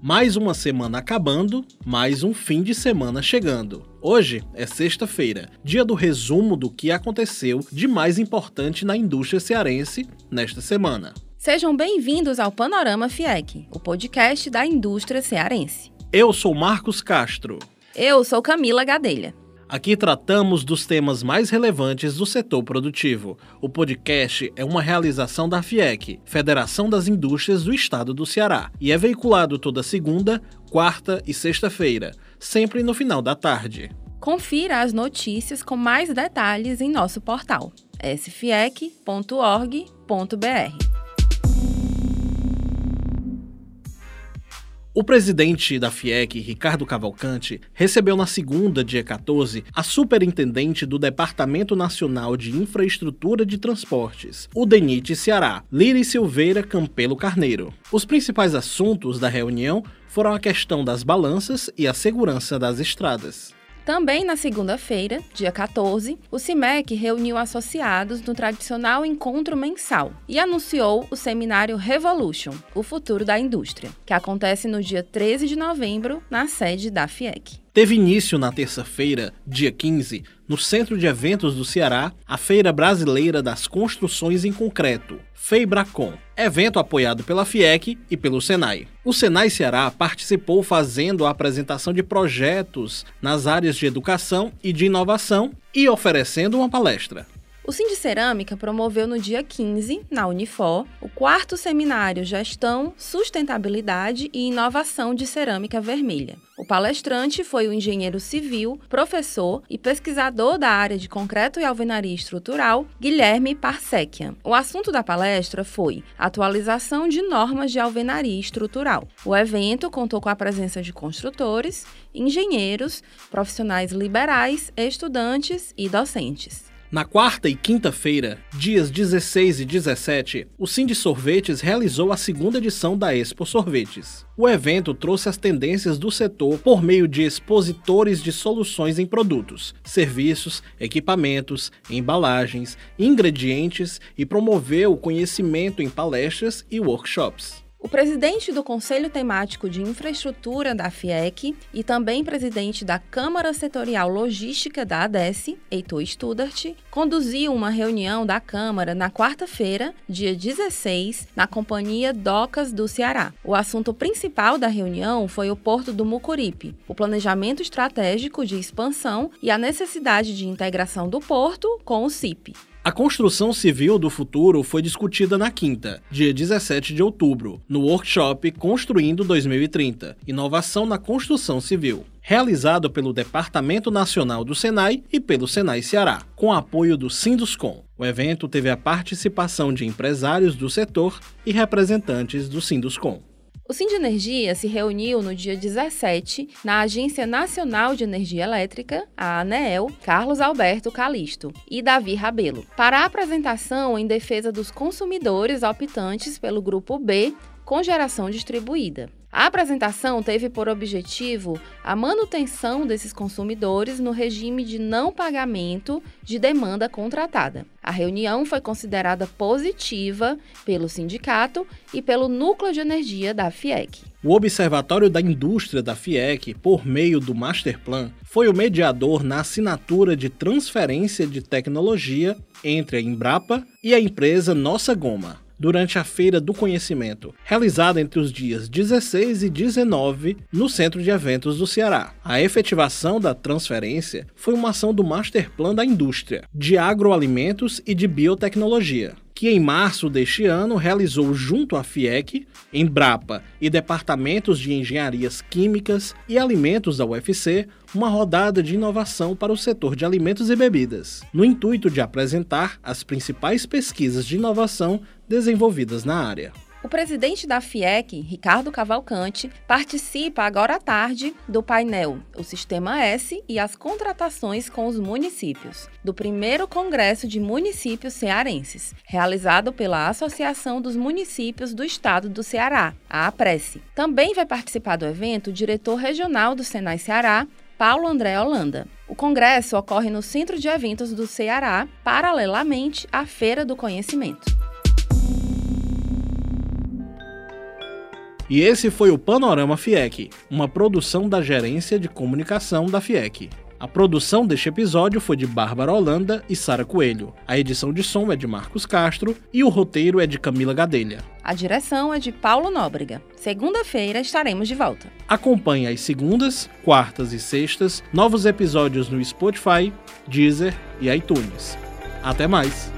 Mais uma semana acabando, mais um fim de semana chegando. Hoje é sexta-feira, dia do resumo do que aconteceu de mais importante na indústria cearense nesta semana. Sejam bem-vindos ao Panorama FIEC, o podcast da indústria cearense. Eu sou Marcos Castro. Eu sou Camila Gadelha. Aqui tratamos dos temas mais relevantes do setor produtivo. O podcast é uma realização da FIEC, Federação das Indústrias do Estado do Ceará, e é veiculado toda segunda, quarta e sexta-feira, sempre no final da tarde. Confira as notícias com mais detalhes em nosso portal sfiec.org.br. O presidente da FIEC, Ricardo Cavalcante, recebeu na segunda, dia 14, a superintendente do Departamento Nacional de Infraestrutura de Transportes, o DENIT Ceará, Liri Silveira Campelo Carneiro. Os principais assuntos da reunião foram a questão das balanças e a segurança das estradas. Também na segunda-feira, dia 14, o CIMEC reuniu associados no tradicional encontro mensal e anunciou o seminário Revolution, o futuro da indústria, que acontece no dia 13 de novembro na sede da FIEC. Teve início na terça-feira, dia 15, no Centro de Eventos do Ceará, a Feira Brasileira das Construções em Concreto, FEIBRACON, evento apoiado pela FIEC e pelo Senai. O Senai Ceará participou fazendo a apresentação de projetos nas áreas de educação e de inovação e oferecendo uma palestra. O Cindy Cerâmica promoveu no dia 15, na Unifor, o quarto seminário Gestão, Sustentabilidade e Inovação de Cerâmica Vermelha. O palestrante foi o engenheiro civil, professor e pesquisador da área de concreto e alvenaria estrutural, Guilherme Parsequian. O assunto da palestra foi atualização de normas de alvenaria estrutural. O evento contou com a presença de construtores, engenheiros, profissionais liberais, estudantes e docentes. Na quarta e quinta-feira, dias 16 e 17, o Cindy Sorvetes realizou a segunda edição da Expo Sorvetes. O evento trouxe as tendências do setor por meio de expositores de soluções em produtos, serviços, equipamentos, embalagens, ingredientes e promoveu o conhecimento em palestras e workshops. O presidente do Conselho Temático de Infraestrutura da FIEC e também presidente da Câmara Setorial Logística da ADES, Heitor Studart, conduziu uma reunião da Câmara na quarta-feira, dia 16, na Companhia Docas do Ceará. O assunto principal da reunião foi o Porto do Mucuripe, o planejamento estratégico de expansão e a necessidade de integração do porto com o CIP. A construção civil do futuro foi discutida na quinta, dia 17 de outubro, no workshop Construindo 2030 Inovação na Construção Civil, realizado pelo Departamento Nacional do Senai e pelo Senai Ceará, com apoio do Sinduscom. O evento teve a participação de empresários do setor e representantes do Sinduscom. O Sindenergia se reuniu no dia 17 na Agência Nacional de Energia Elétrica, a ANEEL, Carlos Alberto Calisto e Davi Rabelo, para a apresentação em defesa dos consumidores optantes pelo Grupo B com geração distribuída. A apresentação teve por objetivo a manutenção desses consumidores no regime de não pagamento de demanda contratada. A reunião foi considerada positiva pelo sindicato e pelo Núcleo de Energia da FIEC. O Observatório da Indústria da FIEC, por meio do Masterplan, foi o mediador na assinatura de transferência de tecnologia entre a Embrapa e a empresa Nossa Goma durante a Feira do Conhecimento, realizada entre os dias 16 e 19 no Centro de Eventos do Ceará. A efetivação da transferência foi uma ação do Master Plan da Indústria, de Agroalimentos e de Biotecnologia, que em março deste ano realizou junto à FIEC, Embrapa e departamentos de engenharias químicas e alimentos da UFC uma rodada de inovação para o setor de alimentos e bebidas, no intuito de apresentar as principais pesquisas de inovação desenvolvidas na área. O presidente da FIEC, Ricardo Cavalcante, participa agora à tarde do painel O Sistema S e as contratações com os municípios, do primeiro Congresso de Municípios Cearenses, realizado pela Associação dos Municípios do Estado do Ceará, a APRESE. Também vai participar do evento o diretor regional do Senai Ceará, Paulo André Holanda. O congresso ocorre no Centro de Eventos do Ceará, paralelamente à Feira do Conhecimento. E esse foi o Panorama FIEC, uma produção da Gerência de Comunicação da FIEC. A produção deste episódio foi de Bárbara Holanda e Sara Coelho. A edição de som é de Marcos Castro e o roteiro é de Camila Gadelha. A direção é de Paulo Nóbrega. Segunda-feira estaremos de volta. Acompanhe às segundas, quartas e sextas novos episódios no Spotify, Deezer e iTunes. Até mais!